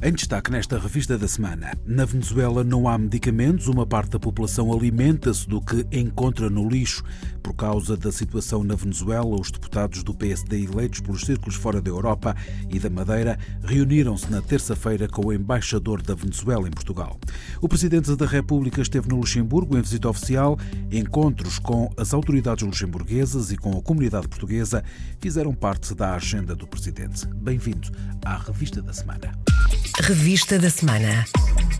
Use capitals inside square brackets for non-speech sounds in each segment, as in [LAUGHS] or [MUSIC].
Em destaque nesta revista da semana, na Venezuela não há medicamentos, uma parte da população alimenta-se do que encontra no lixo. Por causa da situação na Venezuela, os deputados do PSD eleitos pelos círculos fora da Europa e da Madeira reuniram-se na terça-feira com o embaixador da Venezuela em Portugal. O presidente da República esteve no Luxemburgo em visita oficial. Encontros com as autoridades luxemburguesas e com a comunidade portuguesa fizeram parte da agenda do presidente. Bem-vindo à revista da semana. Revista da Semana.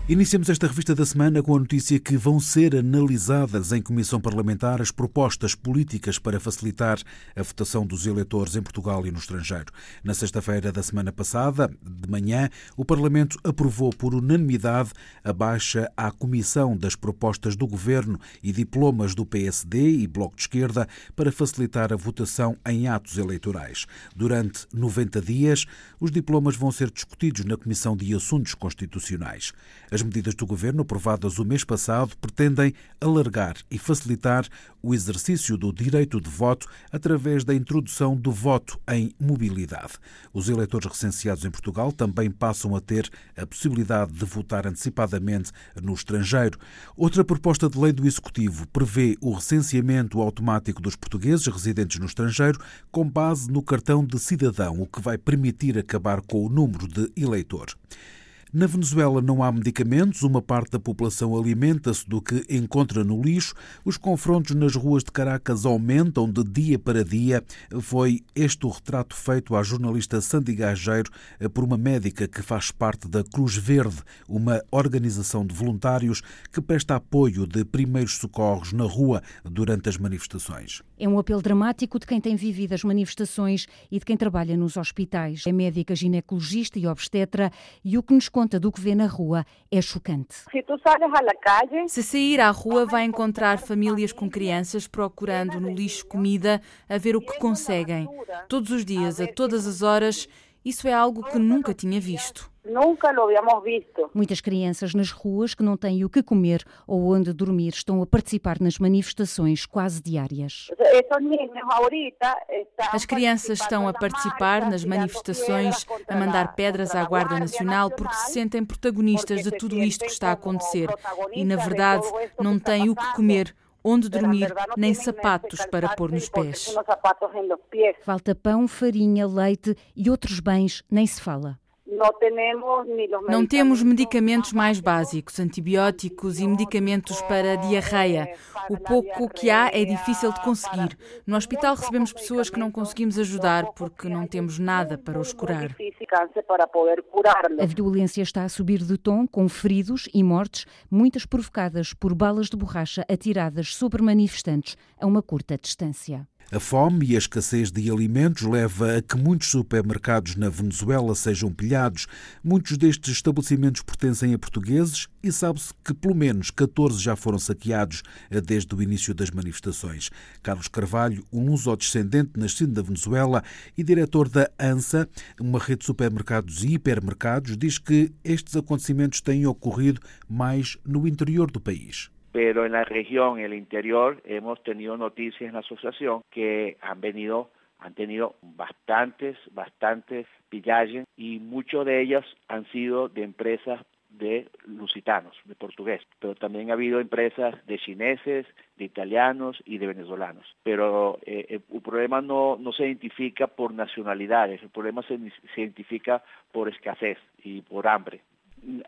Iniciamos esta revista da semana com a notícia que vão ser analisadas em comissão parlamentar as propostas políticas para facilitar a votação dos eleitores em Portugal e no estrangeiro. Na sexta-feira da semana passada, de manhã, o Parlamento aprovou por unanimidade a baixa à comissão das propostas do Governo e diplomas do PSD e Bloco de Esquerda para facilitar a votação em atos eleitorais. Durante 90 dias, os diplomas vão ser discutidos na Comissão de Assuntos Constitucionais. As medidas do governo aprovadas o mês passado pretendem alargar e facilitar o exercício do direito de voto através da introdução do voto em mobilidade. Os eleitores recenseados em Portugal também passam a ter a possibilidade de votar antecipadamente no estrangeiro. Outra proposta de lei do Executivo prevê o recenseamento automático dos portugueses residentes no estrangeiro com base no cartão de cidadão, o que vai permitir acabar com o número de eleitor. Na Venezuela não há medicamentos, uma parte da população alimenta-se do que encontra no lixo. Os confrontos nas ruas de Caracas aumentam de dia para dia. Foi este o retrato feito à jornalista Sandy Gageiro por uma médica que faz parte da Cruz Verde, uma organização de voluntários que presta apoio de primeiros socorros na rua durante as manifestações. É um apelo dramático de quem tem vivido as manifestações e de quem trabalha nos hospitais. É médica ginecologista e obstetra e o que nos conta do que vê na rua é chocante. Se sair à rua, vai encontrar famílias com crianças procurando no lixo comida a ver o que conseguem. Todos os dias, a todas as horas, isso é algo que nunca tinha visto. Nunca lo habíamos visto. Muitas crianças nas ruas que não têm o que comer ou onde dormir estão a participar nas manifestações quase diárias. As crianças estão a participar nas manifestações, a mandar pedras à Guarda Nacional porque se sentem protagonistas de tudo isto que está a acontecer e, na verdade, não têm o que comer onde dormir, nem sapatos para pôr nos pés. Falta pão, farinha, leite e outros bens, nem se fala. Não temos medicamentos mais básicos, antibióticos e medicamentos para diarreia. O pouco que há é difícil de conseguir. No hospital recebemos pessoas que não conseguimos ajudar porque não temos nada para os curar. A violência está a subir de tom, com feridos e mortes, muitas provocadas por balas de borracha atiradas sobre manifestantes a uma curta distância. A fome e a escassez de alimentos leva a que muitos supermercados na Venezuela sejam pilhados. Muitos destes estabelecimentos pertencem a portugueses e sabe-se que pelo menos 14 já foram saqueados desde o início das manifestações. Carlos Carvalho, um luso-descendente nascido na Venezuela e diretor da ANSA, uma rede de supermercados e hipermercados, diz que estes acontecimentos têm ocorrido mais no interior do país. Pero en la región, en el interior, hemos tenido noticias en la asociación que han venido, han tenido bastantes, bastantes pillajes y muchos de ellas han sido de empresas de lusitanos, de portugués, pero también ha habido empresas de chineses, de italianos y de venezolanos. Pero eh, el problema no, se identifica por nacionalidades, el problema se identifica por escasez y por hambre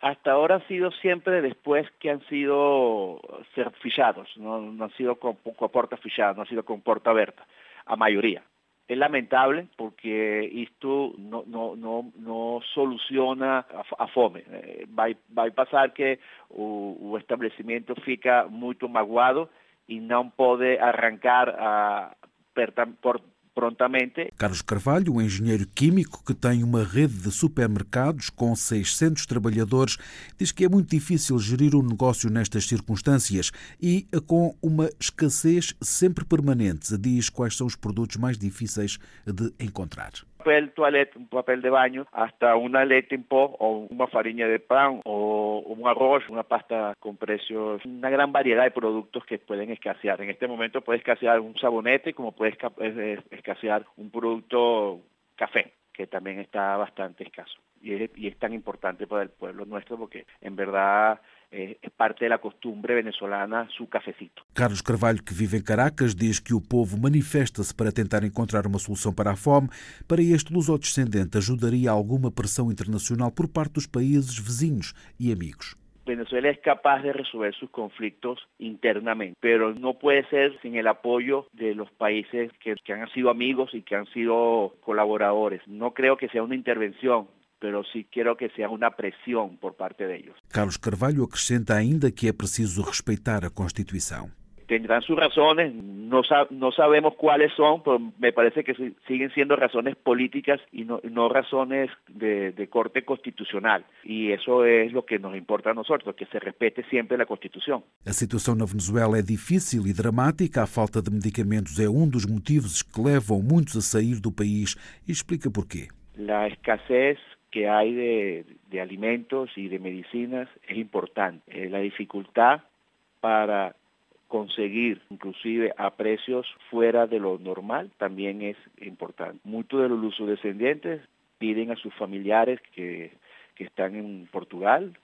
hasta ahora ha sido siempre después que han sido ser fichados, no, no han sido con, con porta fichada, no ha sido con porta aberta, a mayoría. É lamentável porque isto não, não, não, não soluciona a, a fome. Vai, vai passar que o, o estabelecimento fica muito magoado e não pode arrancar a, per, por, prontamente. Carlos Carvalho, um engenheiro químico que tem uma rede de supermercados com 600 trabalhadores, diz que é muito difícil gerir um negócio nestas circunstâncias e com uma escassez sempre permanente. Diz quais são os produtos mais difíceis de encontrar. Papel toalete, un papel de baño, hasta una leche en pó o una farina de pan o un arroz, una pasta con precios, una gran variedad de productos que pueden escasear. En este momento puede escasear un sabonete como puede escasear un producto café que también está bastante escaso. Y es, y es tan importante para el pueblo nuestro porque en verdad é, é parte da costumbre venezuelana su cafecito. Carlos Carvalho, que vive em Caracas, diz que o povo manifesta-se para tentar encontrar uma solução para a fome. Para este luso-descendente, ajudaria alguma pressão internacional por parte dos países vizinhos e amigos. Venezuela es capaz de resolver sus conflictos internamente, pero no puede ser sin el apoyo de los países que, que, han sido amigos y que han sido colaboradores. No creo que sea una intervención, pero sí quiero que sea una presión por parte de ellos. Carlos Carvalho acrescenta ainda que é preciso respeitar a Constituição. Tendrán sus razones, no, no sabemos cuáles son, pero me parece que siguen siendo razones políticas y no, no razones de, de, corte constitucional. Y eso es lo que nos importa a nosotros, que se respete siempre la Constitución. A situação na Venezuela é difícil e dramática. A falta de medicamentos é um dos motivos que levam muitos a sair do país. E explica porquê. La escasez que hay de, alimentos y de medicinas es importante. Eh, la dificultad para conseguir inclusive a precios fuera de lo normal también es importante. Muchos de los lusodescendientes piden a sus familiares que que están en Portugal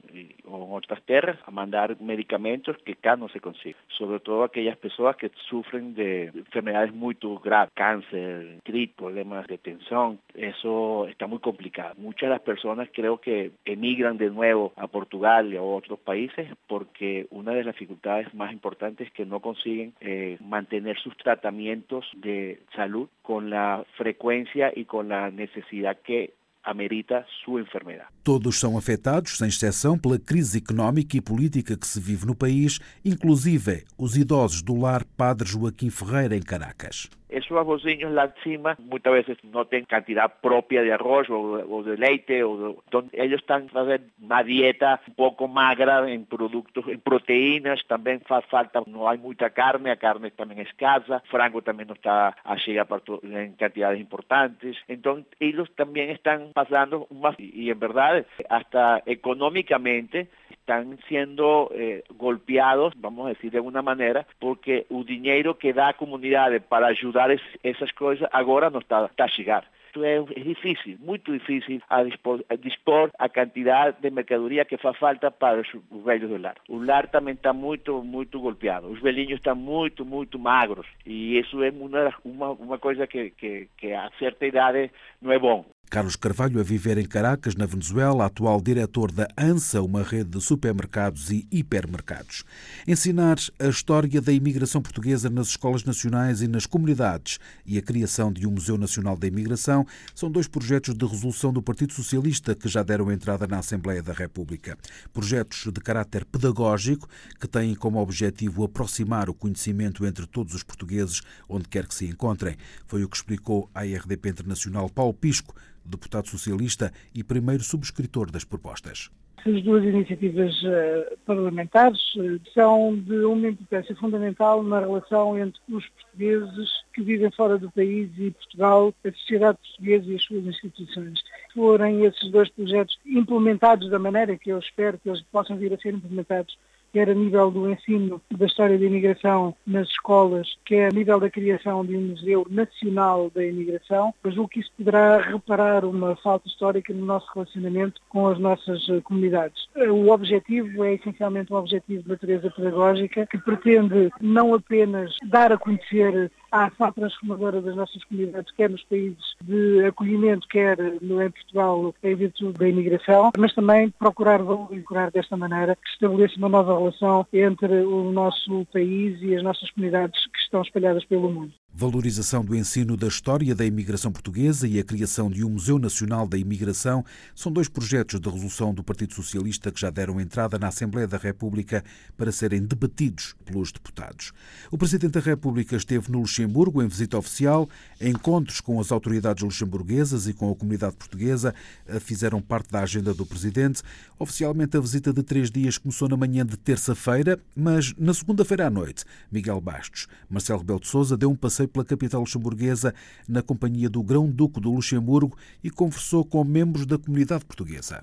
o en otras tierras a mandar medicamentos que acá no se consiguen. Sobre todo aquellas personas que sufren de enfermedades muy graves, cáncer, artritis, problemas de tensión. Eso está muy complicado. Muchas de las personas creo que emigran de nuevo a Portugal y a otros países porque una de las dificultades más importantes es que no consiguen eh, mantener sus tratamientos de salud con la frecuencia y con la necesidad que amerita sua enfermidade. Todos são afetados, sem exceção, pela crise económica e política que se vive no país, inclusive os idosos do lar Padre Joaquim Ferreira, em Caracas. Esos arrozinhos lá de cima muchas veces no tienen cantidad propia de arroz o, de leite, o de, donde ellos están haciendo una dieta un poco magra en productos, en proteínas, también fa falta, no hay mucha carne, la carne también es escasa, frango también no está a llegar en cantidades importantes, entonces ellos también están pasando más, y en verdad hasta económicamente están siendo eh, golpeados, vamos a decir de alguna manera, porque el dinero que da a comunidades para ayudar es, esas cosas ahora no está, a llegar. É, é difícil, muito difícil a dispor, a dispor a quantidade de mercadoria que faz falta para os, os velhos do lar. O lar também está muito, muito golpeado. Os velhinhos estão muito, muito magros. E isso é uma, uma, uma coisa que, que, que a certa idade não é bom. Carlos Carvalho, a viver em Caracas, na Venezuela, atual diretor da ANSA, uma rede de supermercados e hipermercados. Ensinar a história da imigração portuguesa nas escolas nacionais e nas comunidades e a criação de um Museu Nacional da Imigração são dois projetos de resolução do Partido Socialista que já deram entrada na Assembleia da República. Projetos de caráter pedagógico que têm como objetivo aproximar o conhecimento entre todos os portugueses, onde quer que se encontrem. Foi o que explicou à RDP Internacional Paulo Pisco, deputado socialista e primeiro subscritor das propostas. As duas iniciativas uh, parlamentares uh, são de uma importância fundamental na relação entre os portugueses que vivem fora do país e Portugal, a sociedade portuguesa e as suas instituições. Forem esses dois projetos implementados da maneira que eu espero que eles possam vir a ser implementados quer a nível do ensino da história da imigração nas escolas, quer a nível da criação de um Museu Nacional da Imigração, mas o que isso poderá reparar uma falta histórica no nosso relacionamento com as nossas eh, comunidades. Eh, o objetivo é essencialmente um objetivo de natureza pedagógica que pretende não apenas dar a conhecer a ação transformadora das nossas comunidades, quer nos países de acolhimento, quer no, em Portugal, em virtude da imigração, mas também procurar valorizar desta maneira que estabeleça uma nova relação entre o nosso país e as nossas comunidades que estão espalhadas pelo mundo valorização do ensino da história da imigração portuguesa e a criação de um Museu Nacional da Imigração são dois projetos de resolução do Partido Socialista que já deram entrada na Assembleia da República para serem debatidos pelos deputados. O Presidente da República esteve no Luxemburgo em visita oficial. Encontros com as autoridades luxemburguesas e com a comunidade portuguesa fizeram parte da agenda do Presidente. Oficialmente, a visita de três dias começou na manhã de terça-feira, mas na segunda-feira à noite, Miguel Bastos, Marcelo Rebelo de Sousa deu um passeio pela capital luxemburguesa na companhia do Grão-Duque do Luxemburgo e conversou com membros da comunidade portuguesa.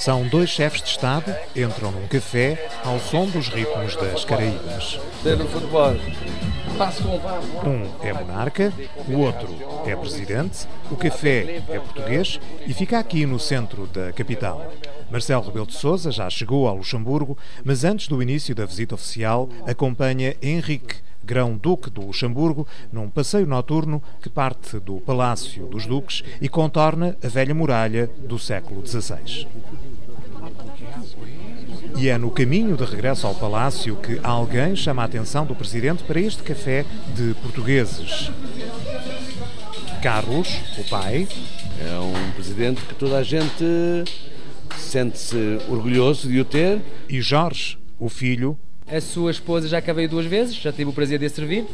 São dois chefes de Estado, entram num café ao som dos ritmos das Caraíbas. Um é monarca, o outro é presidente, o café é português e fica aqui no centro da capital. Marcelo Rebelo de Sousa já chegou ao Luxemburgo, mas antes do início da visita oficial acompanha Henrique, Grão-Duque do Luxemburgo, num passeio noturno que parte do Palácio dos Duques e contorna a velha muralha do século XVI. E é no caminho de regresso ao palácio que alguém chama a atenção do presidente para este café de portugueses. Carlos, o pai. É um presidente que toda a gente sente-se orgulhoso de o ter. E Jorge, o filho. A sua esposa já cá veio duas vezes, já tive o prazer de servir.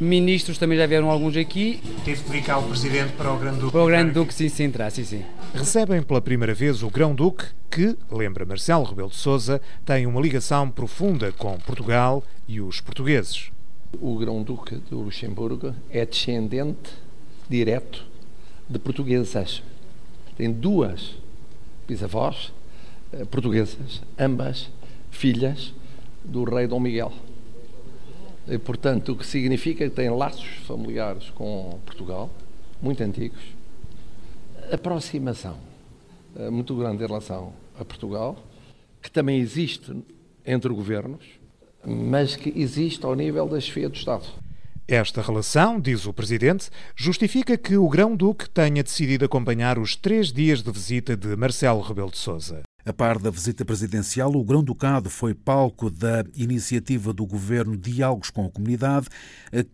Ministros também já vieram alguns aqui. Teve que vir cá o Presidente para o Grande-Duque. Para o Grande-Duque, sim, sim, entrar, sim, sim. Recebem pela primeira vez o Grão-Duque, que, lembra Marcelo Rebelo de Sousa, tem uma ligação profunda com Portugal e os portugueses. O Grão-Duque do Luxemburgo é descendente direto de portuguesas. Tem duas bisavós eh, portuguesas, ambas filhas do rei Dom Miguel. E, portanto, o que significa que tem laços familiares com Portugal, muito antigos, aproximação eh, muito grande em relação a Portugal, que também existe entre governos, mas que existe ao nível da chefia do Estado. Esta relação, diz o Presidente, justifica que o Grão-Duque tenha decidido acompanhar os três dias de visita de Marcelo Rebelo de Sousa. A par da visita presidencial, o Grão-Ducado foi palco da iniciativa do governo Diálogos com a Comunidade,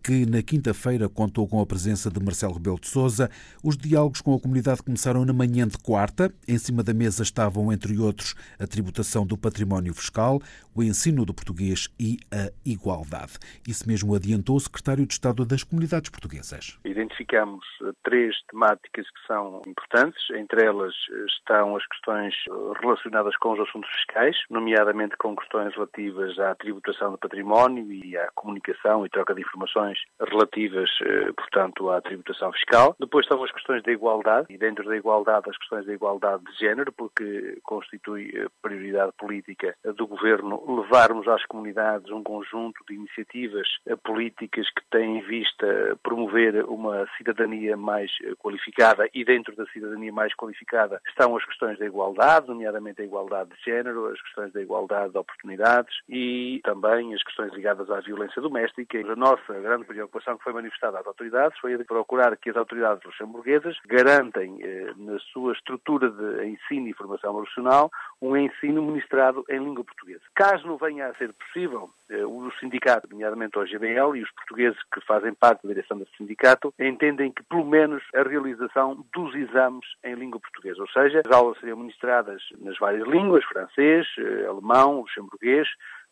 que na quinta-feira contou com a presença de Marcelo Rebelo de Sousa. Os diálogos com a comunidade começaram na manhã de quarta. Em cima da mesa estavam, entre outros, a tributação do património fiscal, o ensino do português e a igualdade. Isso mesmo adiantou o secretário de Estado das Comunidades Portuguesas. Identificamos eh, três temáticas que são importantes. Entre elas eh, estão as questões relacionadas relacionadas com os assuntos fiscais, nomeadamente com questões relativas à tributação do património e à comunicação e troca de informações relativas, eh, portanto, à tributação fiscal. Depois estão as questões da igualdade e dentro da igualdade as questões da igualdade de género, porque constitui eh, prioridade política do Governo levarmos às comunidades um conjunto de iniciativas eh, políticas que têm em vista promover uma cidadania mais qualificada e dentro da cidadania mais qualificada estão as questões da igualdade, nomeadamente a igualdade de género, as questões da igualdade de oportunidades e também as questões ligadas à violência doméstica. A nossa grande preocupação que foi manifestada às autoridades foi a de procurar que as autoridades luxemburguesas garantem eh, na sua estrutura de ensino e formação profissional um ensino ministrado em língua portuguesa. Caso não venha a ser possível, eh, o sindicato, nomeadamente o GBL e os portugueses que fazem parte da direção desse sindicato, entendem que pelo menos a realização dos exames em língua portuguesa, ou seja, as aulas seriam ministradas nas várias línguas, francês, eh, alemão, luxemburguês,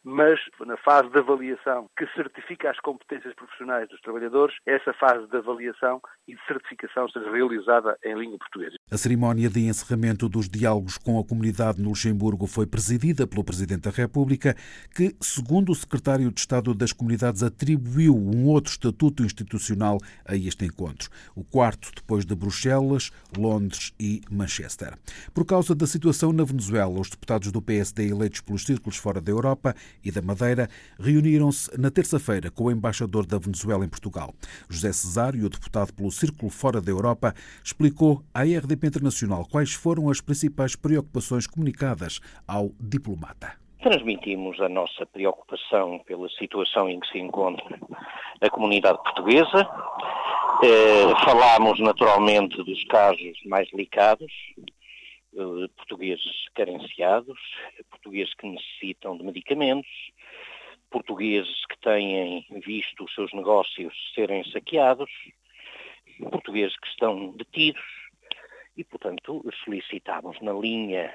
mas na fase de avaliação que certifica as competências profissionais dos trabalhadores, essa fase de avaliação e de certificação seja realizada em língua portuguesa. A cerimónia de encerramento dos diálogos com a comunidade no Luxemburgo foi presidida pelo Presidente da República, que, segundo o Secretário de Estado das Comunidades, atribuiu um outro estatuto institucional a este encontro, o quarto depois de Bruxelas, Londres e Manchester. Por causa da situação na Venezuela, os deputados do PSD eleitos pelos círculos fora da Europa e da Madeira reuniram-se na terça-feira com o embaixador da Venezuela em Portugal. José Cesário, o deputado pelo Círculo Fora da Europa, explicou à RDP Internacional quais foram as principais preocupações comunicadas ao diplomata. Transmitimos a nossa preocupação pela situação em que se encontra a comunidade portuguesa. Eh, falámos naturalmente dos casos mais delicados, portugueses carenciados, portugueses que necessitam de medicamentos, portugueses que têm visto os seus negócios serem saqueados, portugueses que estão detidos e, portanto, solicitamos na linha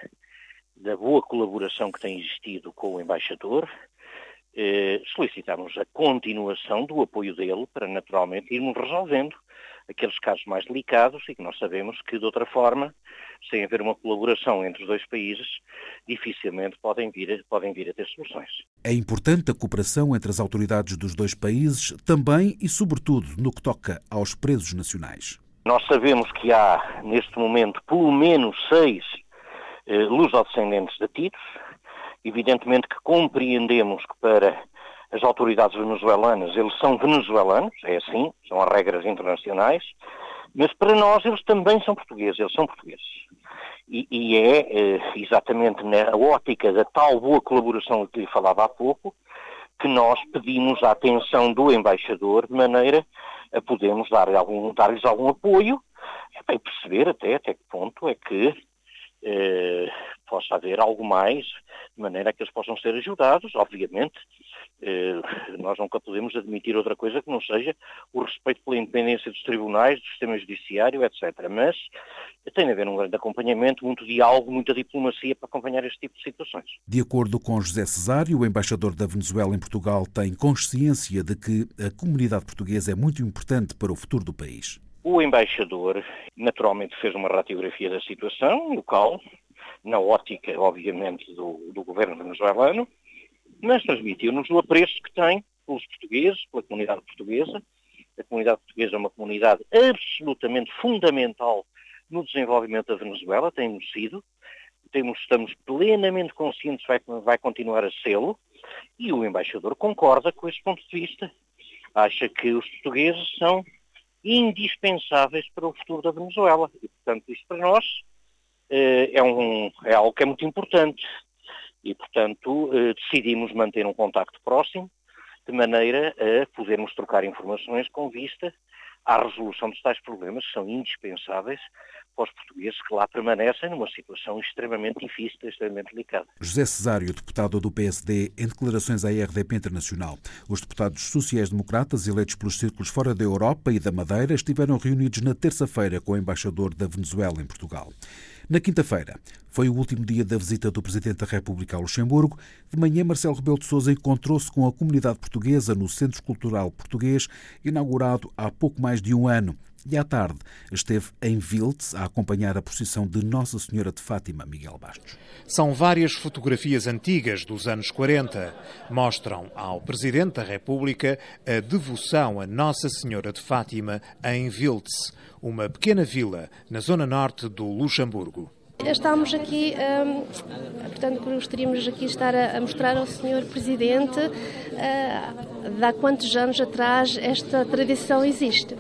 da boa colaboração que tem existido com o embaixador, eh, a continuação do apoio dele para naturalmente irmos resolvendo aqueles casos mais delicados e que nós sabemos que, de outra forma, sem haver uma colaboração entre os dois países, dificilmente podem vir, podem vir a ter soluções. É importante a cooperação entre as autoridades dos dois países, também e sobretudo no que toca aos presos nacionais. Nós sabemos que há, neste momento, pelo menos seis eh, lusodescendentes detidos. Evidentemente que compreendemos que para as autoridades venezuelanas eles são venezuelanos, é assim, são as regras internacionais, mas para nós eles também são portugueses, eles são portugueses. E, e é eh, exatamente na ótica da tal boa colaboração que lhe falava há pouco que nós pedimos a atenção do embaixador de maneira a podermos dar algum, dar-lhes algum apoio e perceber até até que ponto é que eh, possa haver algo mais, de maneira que eles possam ser ajudados, obviamente. Nós nunca podemos admitir outra coisa que não seja o respeito pela independência dos tribunais, do sistema judiciário, etc. Mas tem de haver um grande acompanhamento, muito diálogo, muita diplomacia para acompanhar este tipo de situações. De acordo com José Cesário, o embaixador da Venezuela em Portugal tem consciência de que a comunidade portuguesa é muito importante para o futuro do país. O embaixador, naturalmente, fez uma radiografia da situação local, na ótica, obviamente, do, do governo venezuelano, mas transmitiu-nos o apreço que tem pelos portugueses, pela comunidade portuguesa. A comunidade portuguesa é uma comunidade absolutamente fundamental no desenvolvimento da Venezuela, temos sido, temos, estamos plenamente conscientes vai, vai continuar a sê-lo, e o embaixador concorda com esse ponto de vista. Acha que os portugueses são indispensáveis para o futuro da Venezuela. E, portanto, isto para nós eh, é, um, é algo que é muito importante. E, portanto, eh, decidimos manter um contacto próximo, de maneira a podermos trocar informações com vista à resolução dos tais problemas que são indispensáveis para os portugueses que lá permanecem numa situação extremamente difícil, extremamente delicada. José Cesário, deputado do PSD, em declarações à RDP Internacional. Os deputados sociais-democratas eleitos pelos círculos fora da Europa e da Madeira estiveram reunidos na terça-feira com o embaixador da Venezuela em Portugal. Na quinta-feira, foi o último dia da visita do Presidente da República ao Luxemburgo. De manhã, Marcelo Rebelo de Sousa encontrou-se com a comunidade portuguesa no Centro Cultural Português, inaugurado há pouco mais de um ano. E à tarde esteve em Viltes a acompanhar a procissão de Nossa Senhora de Fátima, Miguel Bastos. São várias fotografias antigas dos anos 40. Mostram ao Presidente da República a devoção a Nossa Senhora de Fátima em Viltes, uma pequena vila na zona norte do Luxemburgo. Estamos aqui, um, portanto, gostaríamos aqui estar a, a mostrar ao Sr. Presidente uh, de há quantos anos atrás esta tradição existe.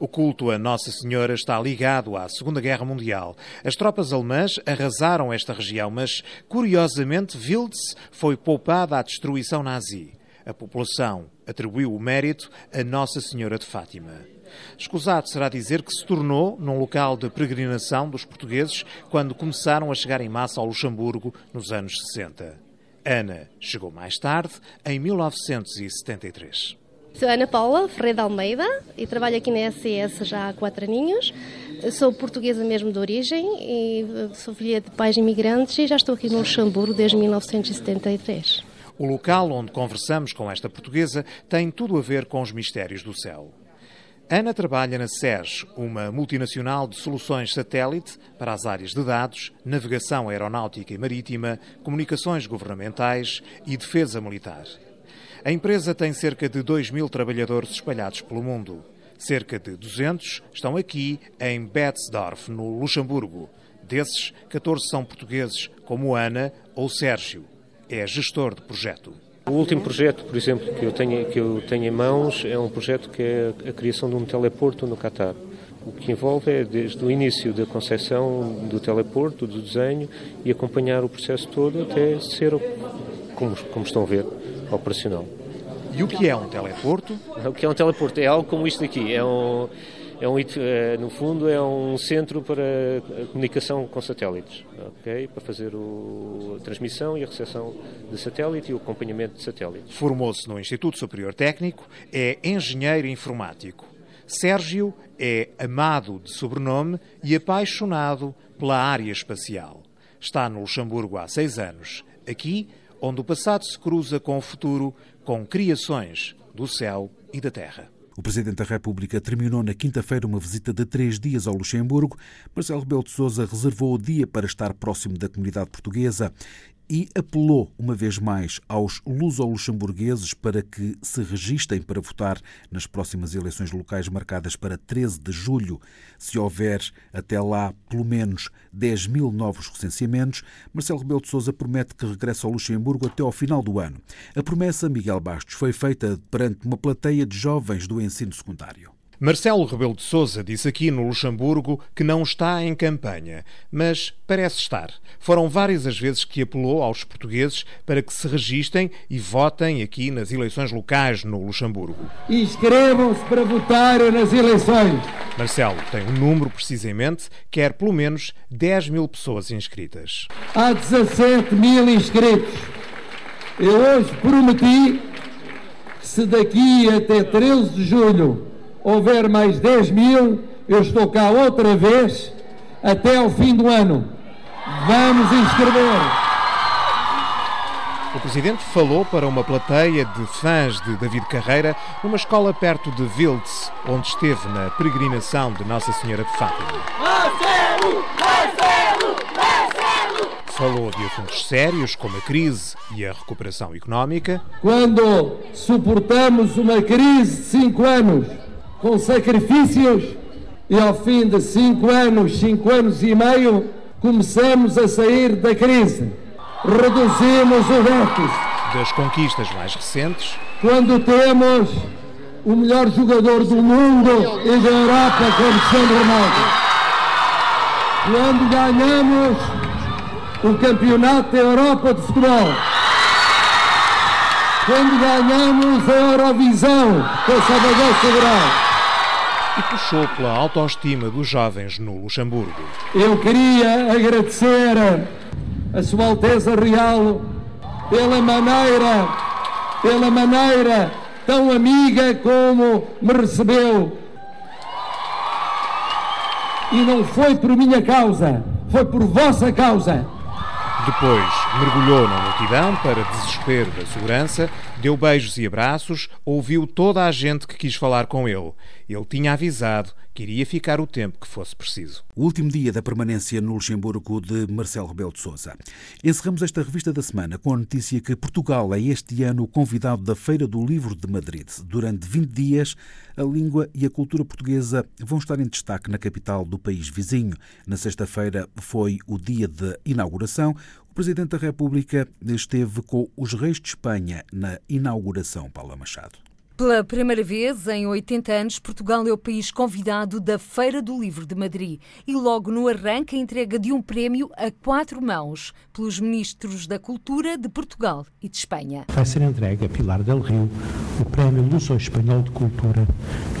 O culto a Nossa Senhora está ligado à Segunda Guerra Mundial. As tropas alemãs arrasaram esta região, mas, curiosamente, Wilds foi poupada à destruição nazi. A população atribuiu o mérito a Nossa Senhora de Fátima. Escusado será dizer que se tornou num local de peregrinação dos portugueses quando começaram a chegar em massa ao Luxemburgo nos anos 60. Ana chegou mais tarde, em 1973. Sou Ana Paula Ferreira Almeida e trabalho aqui na SCS já há quatro aninhos. Sou portuguesa mesmo de origem e sou filha de pais imigrantes e já estou aqui no Luxemburgo desde 1973. O local onde conversamos com esta portuguesa tem tudo a ver com os mistérios do céu. Ana trabalha na SES, uma multinacional de soluções satélite para as áreas de dados, navegação aeronáutica e marítima, comunicações governamentais e defesa militar. A empresa tem cerca de 2 mil trabalhadores espalhados pelo mundo. Cerca de 200 estão aqui em Betzdorf, no Luxemburgo. Desses, 14 são portugueses, como Ana ou Sérgio. É gestor de projeto. O último projeto, por exemplo, que eu tenho, que eu tenho em mãos é um projeto que é a criação de um teleporto no Catar. O que envolve é desde o início da concepção do teleporto, do desenho e acompanhar o processo todo até ser, como, como estão a ver, operacional. E o que é um teleporto? [LAUGHS] O que é um teleporto? É algo como isto aqui. É um, é um, eh, no fundo, é um centro para comunicação com satélites, okay? para fazer o, a transmissão e a recepção de satélite e o acompanhamento de satélite. Formou-se no Instituto Superior Técnico, é engenheiro informático. Sérgio é amado de sobrenome e apaixonado pela área espacial. Está no Luxemburgo há seis anos. Aqui onde o passado se cruza com o futuro, com criações do céu e da terra. O Presidente da República terminou na quinta-feira uma visita de três dias ao Luxemburgo. Marcelo Rebelo de Sousa reservou o dia para estar próximo da comunidade portuguesa e apelou uma vez mais aos luso-luxemburgueses para que se registem para votar nas próximas eleições locais marcadas para 13 de julho. Se houver até lá pelo menos 10 mil novos recenseamentos, Marcelo Rebelo de Sousa promete que regressa ao Luxemburgo até ao final do ano. A promessa, Miguel Bastos, foi feita perante uma plateia de jovens do ensino secundário. Marcelo Rebelo de Sousa disse aqui no Luxemburgo que não está em campanha, mas parece estar. Foram várias as vezes que apelou aos portugueses para que se registem e votem aqui nas eleições locais no Luxemburgo. Inscrevam-se para votar nas eleições. Marcelo tem um número precisamente, quer pelo menos 10 mil pessoas inscritas. Há 17 mil inscritos. Eu hoje prometi que se daqui até 13 de julho houver mais 10 mil, eu estou cá outra vez até ao fim do ano. Vamos inscrever. O Presidente falou para uma plateia de fãs de David Carreira numa escola perto de Wiltz, onde esteve na peregrinação de Nossa Senhora de Fátima. Marcelo! Marcelo! Marcelo! Falou de assuntos sérios como a crise e a recuperação económica. Quando suportamos uma crise de cinco anos com sacrifícios e ao fim de cinco anos, cinco anos e meio, começamos a sair da crise. Reduzimos o déficit. Das conquistas mais recentes. Quando temos o melhor jogador do mundo e da Europa, como Cristiano Ronaldo. Quando ganhamos o campeonato da Europa de futebol quando ganhamos a Eurovisão com Salvador Sobral e puxou pela autoestima dos jovens no Luxemburgo. Eu queria agradecer a Sua Alteza Real pela maneira, pela maneira tão amiga como me recebeu. E não foi por minha causa, foi por vossa causa. Depois mergulhou na multidão para desespero da segurança, deu beijos e abraços, ouviu toda a gente que quis falar com ele. Ele tinha avisado que iria ficar o tempo que fosse preciso. O último dia da permanência no Luxemburgo de Marcelo Rebelo de Sousa. Encerramos esta revista da semana com a notícia que Portugal é este ano o convidado da Feira do Livro de Madrid. Durante 20 dias, a língua e a cultura portuguesa vão estar em destaque na capital do país vizinho. Na sexta-feira foi o dia de inauguração. O Presidente da República esteve com os reis de Espanha na inauguração, Paula Machado. Pela primeira vez em 80 anos, Portugal é o país convidado da Feira do Livro de Madrid e logo no arranque a entrega de um prémio a quatro mãos pelos ministros da Cultura de Portugal e de Espanha. Vai ser entregue a Pilar del Rio o prémio Luso-Espanhol de Cultura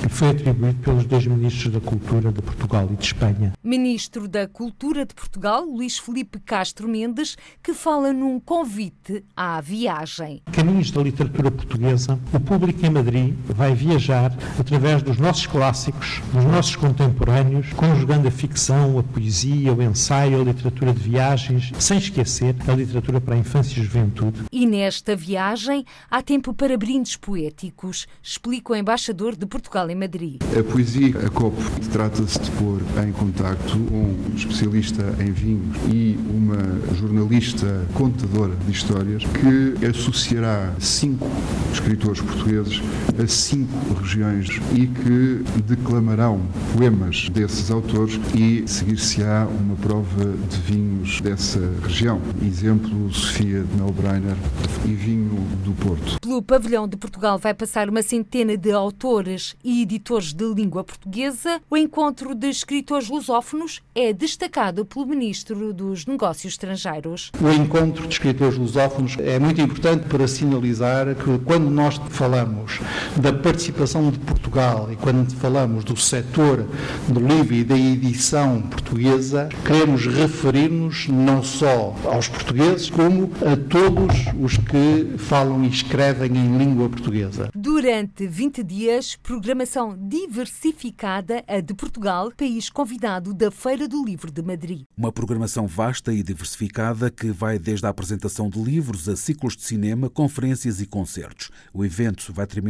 que foi atribuído pelos dois ministros da Cultura de Portugal e de Espanha. Ministro da Cultura de Portugal, Luís Felipe Castro Mendes, que fala num convite à viagem. Caminhos da literatura portuguesa, o público em Madrid Madrid vai viajar através dos nossos clássicos, dos nossos contemporâneos, conjugando a ficção, a poesia, o ensaio, a literatura de viagens, sem esquecer a literatura para a infância e juventude. E nesta viagem há tempo para brindes poéticos, explica o embaixador de Portugal em Madrid. A poesia, a COP, trata-se de pôr em contacto um especialista em vinhos e uma jornalista contadora de histórias que associará cinco escritores portugueses a cinco regiões e que declamarão poemas desses autores e seguir-se-á uma prova de vinhos dessa região. Exemplo, Sofia de Melbreiner e vinho do Porto. Pelo pavilhão de Portugal vai passar uma centena de autores e editores de língua portuguesa. O encontro de escritores lusófonos é destacado pelo Ministro dos Negócios Estrangeiros. O encontro de escritores lusófonos é muito importante para sinalizar que quando nós falamos da participação de Portugal e quando falamos do setor do livro e da edição portuguesa, queremos referir-nos não só aos portugueses, como a todos os que falam e escrevem em língua portuguesa. Durante 20 dias, programação diversificada a de Portugal, país convidado da Feira do Livro de Madrid. Uma programação vasta e diversificada que vai desde a apresentação de livros a ciclos de cinema, conferências e concertos. O evento vai terminar